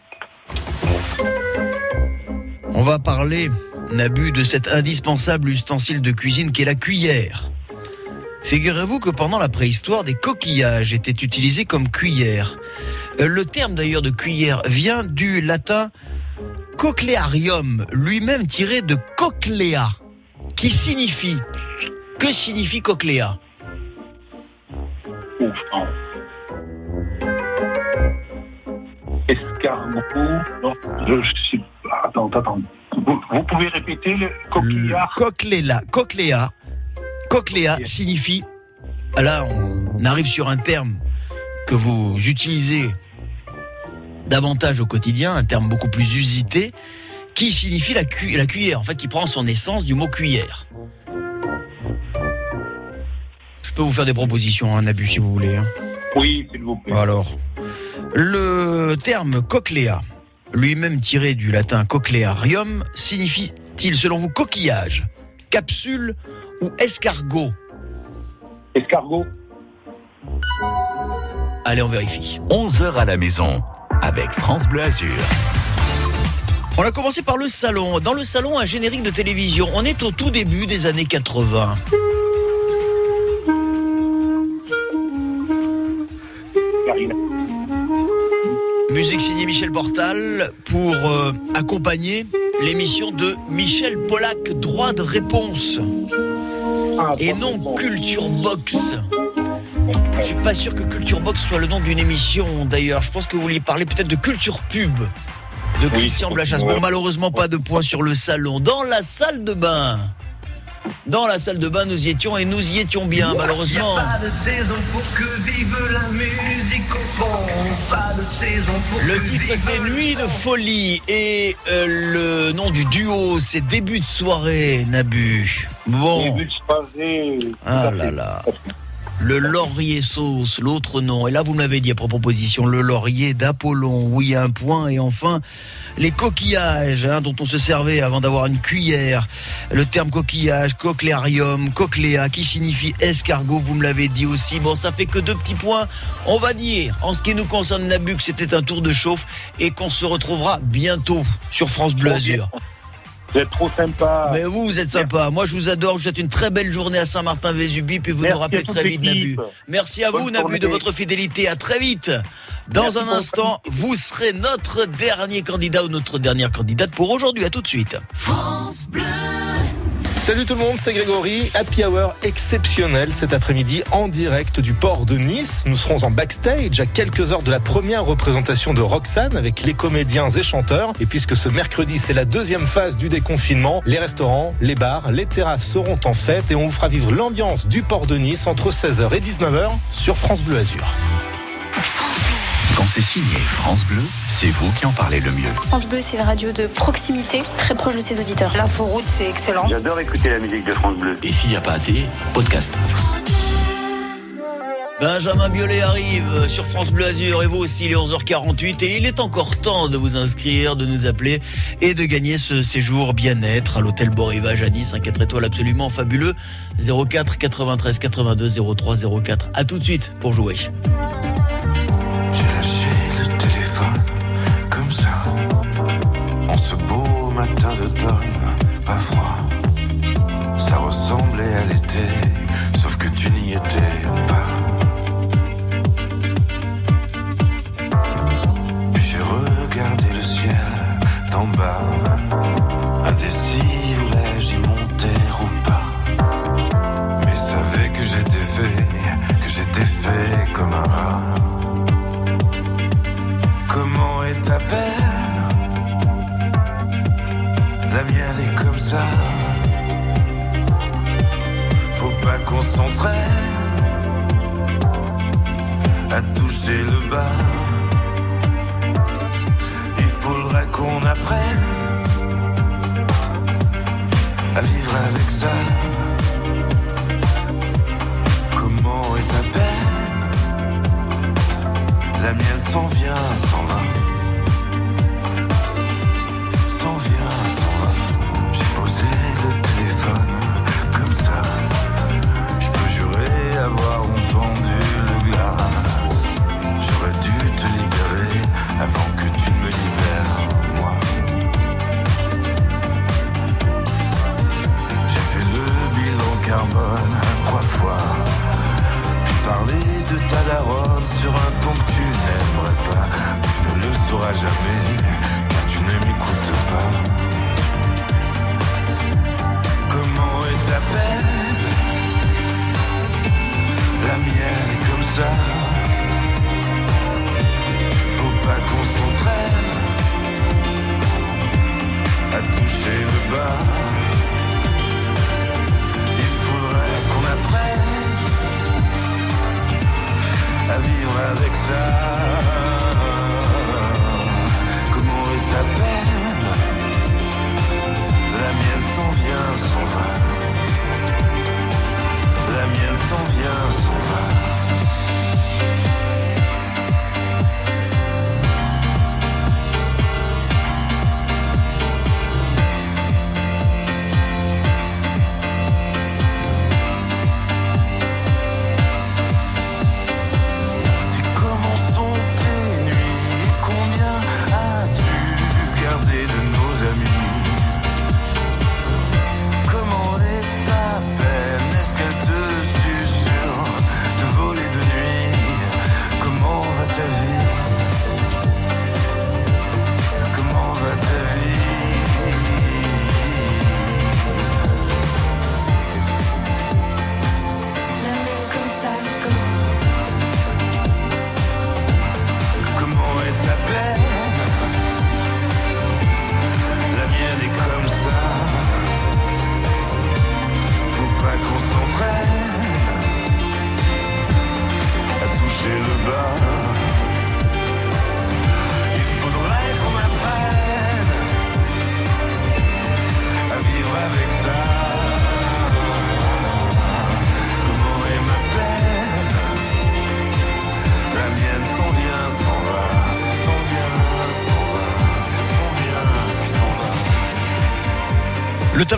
On va parler, Nabu, de cet indispensable ustensile de cuisine qu'est la cuillère. Figurez-vous que pendant la préhistoire, des coquillages étaient utilisés comme cuillère. Euh, Le terme d'ailleurs de cuillère vient du latin cochlearium, lui-même tiré de cochlea, qui signifie. Que signifie cochlea Ouf, non. Escargot. Non, je, sais. Attends, attends. Vous, vous pouvez répéter le coquillard cochlea, cochlea signifie. Là, on arrive sur un terme que vous utilisez davantage au quotidien, un terme beaucoup plus usité, qui signifie la, cu- la cuillère, en fait, qui prend son essence du mot cuillère. Je peux vous faire des propositions, un abus, si vous voulez. hein. Oui, s'il vous plaît. Alors, le terme cochlea, lui-même tiré du latin cochlearium, signifie-t-il, selon vous, coquillage, capsule ou escargot? Escargot Allez, on vérifie. 11h à la maison avec France Bleu Azur. On a commencé par le salon. Dans le salon, un générique de télévision. On est au tout début des années 80. Musique signée Michel Portal pour euh, accompagner l'émission de Michel Pollack, droit de réponse. Et non Culture Box. Je suis pas sûr que Culture Box soit le nom d'une émission d'ailleurs. Je pense que vous vouliez parler peut-être de Culture Pub de Christian Blachas. Bon, malheureusement pas de point sur le salon. Dans la salle de bain. Dans la salle de bain, nous y étions et nous y étions bien, malheureusement. Pas de saison pour que vive la musique au fond. Pas de saison pour Le que titre c'est Nuit de folie et euh, le nom du duo c'est Début de soirée, Nabu. Bon. Début de soirée. Ah là là. Le laurier sauce, l'autre nom. Et là, vous m'avez dit à proposition, le laurier d'Apollon. Oui, un point. Et enfin, les coquillages hein, dont on se servait avant d'avoir une cuillère. Le terme coquillage, cochléarium, cochléa, qui signifie escargot. Vous me l'avez dit aussi. Bon, ça fait que deux petits points. On va dire, en ce qui nous concerne, Nabu, que c'était un tour de chauffe et qu'on se retrouvera bientôt sur France Bleu Azur. Vous êtes trop sympa. Mais vous, vous êtes sympa. Moi, je vous adore. Je vous souhaite une très belle journée à Saint-Martin-Vésubie. Puis vous Merci nous rappelez très vite, Nabu. Merci à vous, Nabu, de votre fidélité. À très vite. Dans Merci un instant, vous serez notre dernier candidat ou notre dernière candidate pour aujourd'hui. À tout de suite. France Bleu. Salut tout le monde, c'est Grégory. Happy Hour exceptionnel cet après-midi en direct du port de Nice. Nous serons en backstage à quelques heures de la première représentation de Roxane avec les comédiens et chanteurs. Et puisque ce mercredi c'est la deuxième phase du déconfinement, les restaurants, les bars, les terrasses seront en fête et on vous fera vivre l'ambiance du port de Nice entre 16h et 19h sur France Bleu Azur. Quand c'est signé France Bleu, c'est vous qui en parlez le mieux. France Bleu, c'est une radio de proximité, très proche de ses auditeurs. L'inforoute, c'est excellent. J'adore écouter la musique de France Bleu. Et s'il n'y a pas assez, podcast. Benjamin Biolay arrive sur France Bleu Azur et vous aussi, il est 11h48 et il est encore temps de vous inscrire, de nous appeler et de gagner ce séjour bien-être à l'hôtel Beau Rivage à Nice, un 4 étoiles absolument fabuleux. 04 93 82 03 04. À tout de suite pour jouer. Toucher le bas. Jamais, car tu ne m'écoutes pas. Comment est ta peine La mienne est comme ça.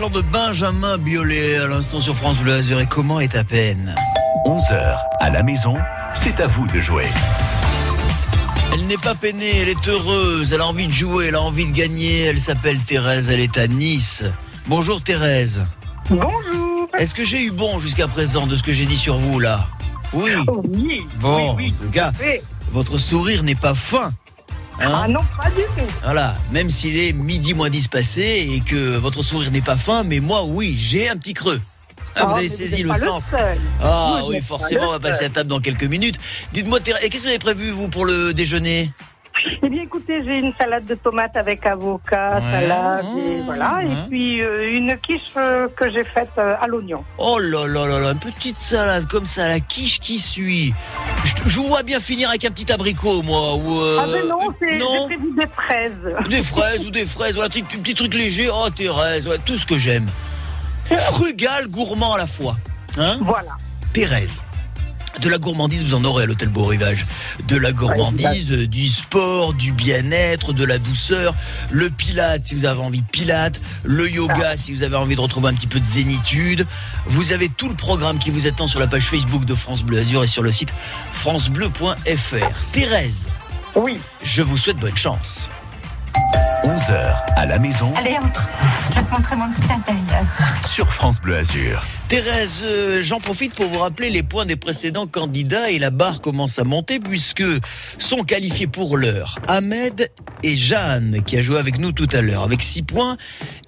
Talent de Benjamin Biolay à l'instant sur France Bleu Azur et comment est ta peine 11h à la maison, c'est à vous de jouer. Elle n'est pas peinée, elle est heureuse, elle a envie de jouer, elle a envie de gagner, elle s'appelle Thérèse, elle est à Nice. Bonjour Thérèse. Bonjour. Est-ce que j'ai eu bon jusqu'à présent de ce que j'ai dit sur vous là? Oui. Oui. Bon, oui, oui, en tout cas, à votre sourire n'est pas fin. Hein Ah non, pas du tout. Voilà, même s'il est midi moins 10 passé et que votre sourire n'est pas fin, mais moi, oui, j'ai un petit creux. Ah, vous Ah, avez saisi le sens. Ah oui, forcément, on va passer à table dans quelques minutes. Dites-moi, qu'est-ce que vous avez prévu, vous, pour le déjeuner? Eh bien, écoutez, j'ai une salade de tomates avec avocat, salade, et voilà. Et puis, euh, une quiche euh, que j'ai faite euh, à l'oignon. Oh là là là là, une petite salade comme ça, la quiche qui suit. Je, je vous vois bien finir avec un petit abricot, moi. Ou ah ben non, c'est des fraises. Des fraises ou des fraises, voilà, un petit, truc léger. Oh Thérèse, ouais, tout ce que j'aime. Frugal, gourmand à la fois. Hein Voilà. Thérèse. De la gourmandise, vous en aurez à l'hôtel Beau Rivage. De la gourmandise, du sport, du bien-être, de la douceur, le pilate si vous avez envie de pilate, le yoga si vous avez envie de retrouver un petit peu de zénitude. Vous avez tout le programme qui vous attend sur la page Facebook de France Bleu Azur et sur le site francebleu.fr. Thérèse. Oui. Je vous souhaite bonne chance. 11h à la maison Allez, entre. Je vais te montrer mon petit intérieur. sur France Bleu Azur. Thérèse, euh, j'en profite pour vous rappeler les points des précédents candidats et la barre commence à monter puisque sont qualifiés pour l'heure Ahmed et Jeanne qui a joué avec nous tout à l'heure avec 6 points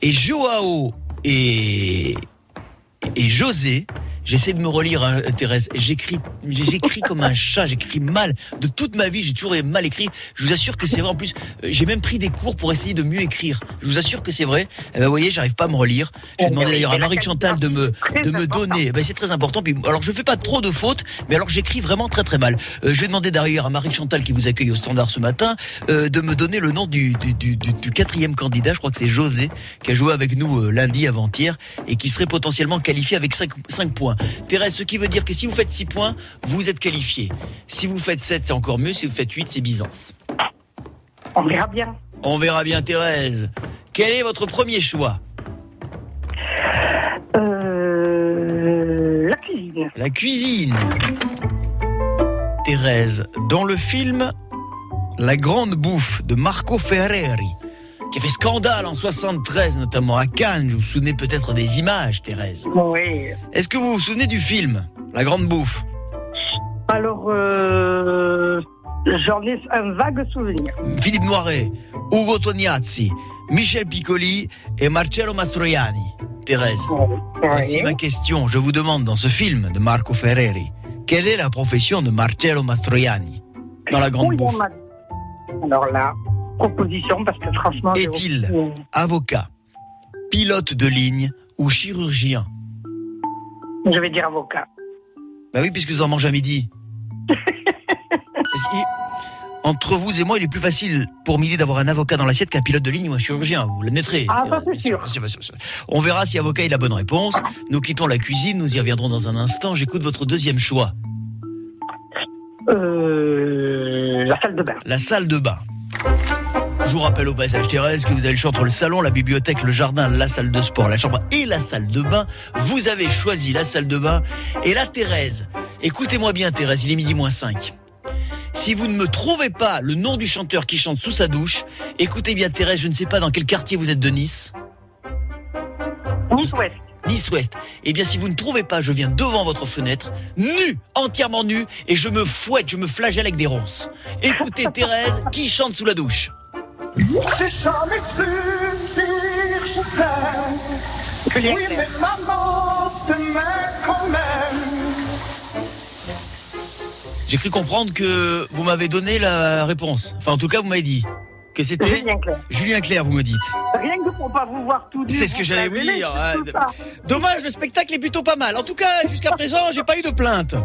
et Joao et, et José. J'essaie de me relire, hein, Thérèse. J'écris, j'écris comme un chat. J'écris mal. De toute ma vie, j'ai toujours mal écrit. Je vous assure que c'est vrai. En plus, euh, j'ai même pris des cours pour essayer de mieux écrire. Je vous assure que c'est vrai. Eh ben, vous voyez, j'arrive pas à me relire. J'ai demandé d'ailleurs à Marie Chantal de me de me donner. Eh Ben, c'est très important. Puis, alors, je fais pas trop de fautes, mais alors j'écris vraiment très très mal. Euh, je vais demander d'ailleurs à Marie Chantal qui vous accueille au standard ce matin euh, de me donner le nom du, du, du, du- quatrième candidat. Je crois que c'est José qui a joué avec nous euh, lundi avant-hier et qui serait potentiellement qualifié avec 5, points. Thérèse, ce qui veut dire que si vous faites 6 points, vous êtes qualifié. Si vous faites 7, c'est encore mieux. Si vous faites 8, c'est Byzance. On verra bien. On verra bien, Thérèse. Quel est votre premier choix? Euh, la cuisine. La cuisine. Thérèse, dans le film La Grande Bouffe de Marco Ferreri, qui a fait scandale en 73, notamment à Cannes, vous vous souvenez peut-être des images, Thérèse. Oui. Est-ce que vous vous souvenez du film La Grande Bouffe? Alors, euh, j'en ai un vague souvenir. Philippe Noiret, Ugo Tognazzi, Michel Piccoli et Marcello Mastroianni. Thérèse, voici ma question. Je vous demande dans ce film de Marco Ferreri, quelle est la profession de Marcello Mastroianni dans La Grande Oui, Bouffe? m'a- Alors là, proposition, parce que franchement... Est-il avocat, pilote de ligne ou chirurgien Je vais dire avocat. Bah oui, puisque vous en mangez à midi. Entre vous et moi, il est plus facile pour midi d'avoir un avocat dans l'assiette qu'un pilote de ligne ou un chirurgien. Vous l'admettrez. Ah, ça, c'est sûr. On verra si avocat est la bonne réponse. Nous quittons la cuisine, nous y reviendrons dans un instant. J'écoute votre deuxième choix. Euh, la salle de bain. La salle de bain. Je vous rappelle au passage, Thérèse, que vous avez le choix entre le salon, la bibliothèque, le jardin, la salle de sport, la chambre et la salle de bain. Vous avez choisi la salle de bain. Et là, Thérèse, écoutez-moi bien, Thérèse, il est midi moins 5. Si vous ne me trouvez pas le nom du chanteur qui chante sous sa douche, écoutez bien, Thérèse, je ne sais pas dans quel quartier vous êtes de Nice. Nice-Ouest. Nice-Ouest. Eh bien, si vous ne trouvez pas, je viens devant votre fenêtre, nu, entièrement nu, et je me fouette, je me flagelle avec des ronces. Écoutez Thérèse, qui chante sous la douche. J'ai Oui, mais maman quand même. Cru comprendre que vous m'avez donné la réponse. Enfin, en tout cas, vous m'avez dit que c'était Julien Clerc. Julien Clerc, vous me dites. Rien que pour pas vous voir tout. C'est ce que j'allais vous dire. Dommage, le spectacle est plutôt pas mal. En tout cas, jusqu'à présent, j'ai pas eu de plainte.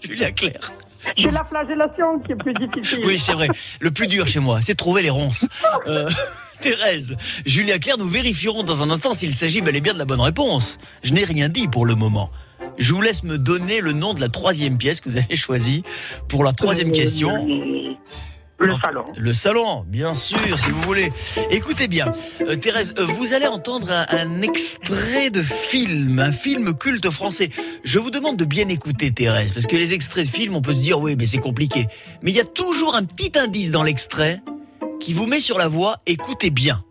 Julien Clerc. C'est la flagellation qui est plus difficile. Oui, c'est vrai. Le plus dur chez moi, c'est de trouver les ronces. Euh, Thérèse, Julien Clerc, nous vérifierons dans un instant s'il s'agit bel et bien de la bonne réponse. Je n'ai rien dit pour le moment. Je vous laisse me donner le nom de la troisième pièce que vous avez choisie pour la troisième question. Le salon. Le salon, bien sûr, si vous voulez. Écoutez bien, euh, Thérèse, euh, vous allez entendre un, un extrait de film, un film culte français. Je vous demande de bien écouter, Thérèse, parce que les extraits de films, on peut se dire, oui, mais c'est compliqué. Mais il y a toujours un petit indice dans l'extrait qui vous met sur la voie. Écoutez bien.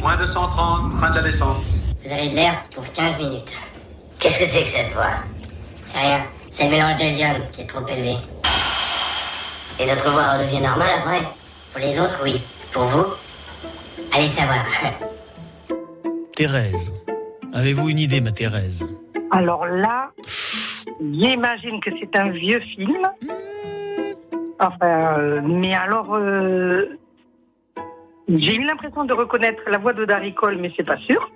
Moins de 130, fin de la descente. Vous avez de l'air pour 15 minutes. Qu'est-ce que c'est que cette voix? C'est rien. C'est le mélange d'hélium qui est trop élevé. Et notre voix redevient normale après Pour les autres, oui. Pour vous Allez savoir. Thérèse, avez-vous une idée, ma Thérèse? Alors là, j'imagine que c'est un vieux film. Enfin, euh, mais alors, euh, j'ai eu l'impression de reconnaître la voix de Darry Cole, mais c'est pas sûr.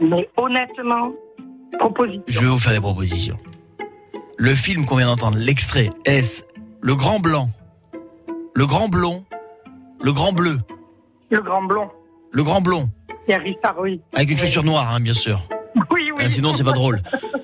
Mais honnêtement, proposition. Je vais vous faire des propositions. Le film qu'on vient d'entendre, l'extrait, est Le Grand Blanc, Le Grand Blond, Le Grand Bleu, Le grand blond, Le Grand Blond, Thierry Richard, oui. avec une chaussure noire, hein, bien sûr. Oui, oui. Ah, sinon, c'est pas drôle.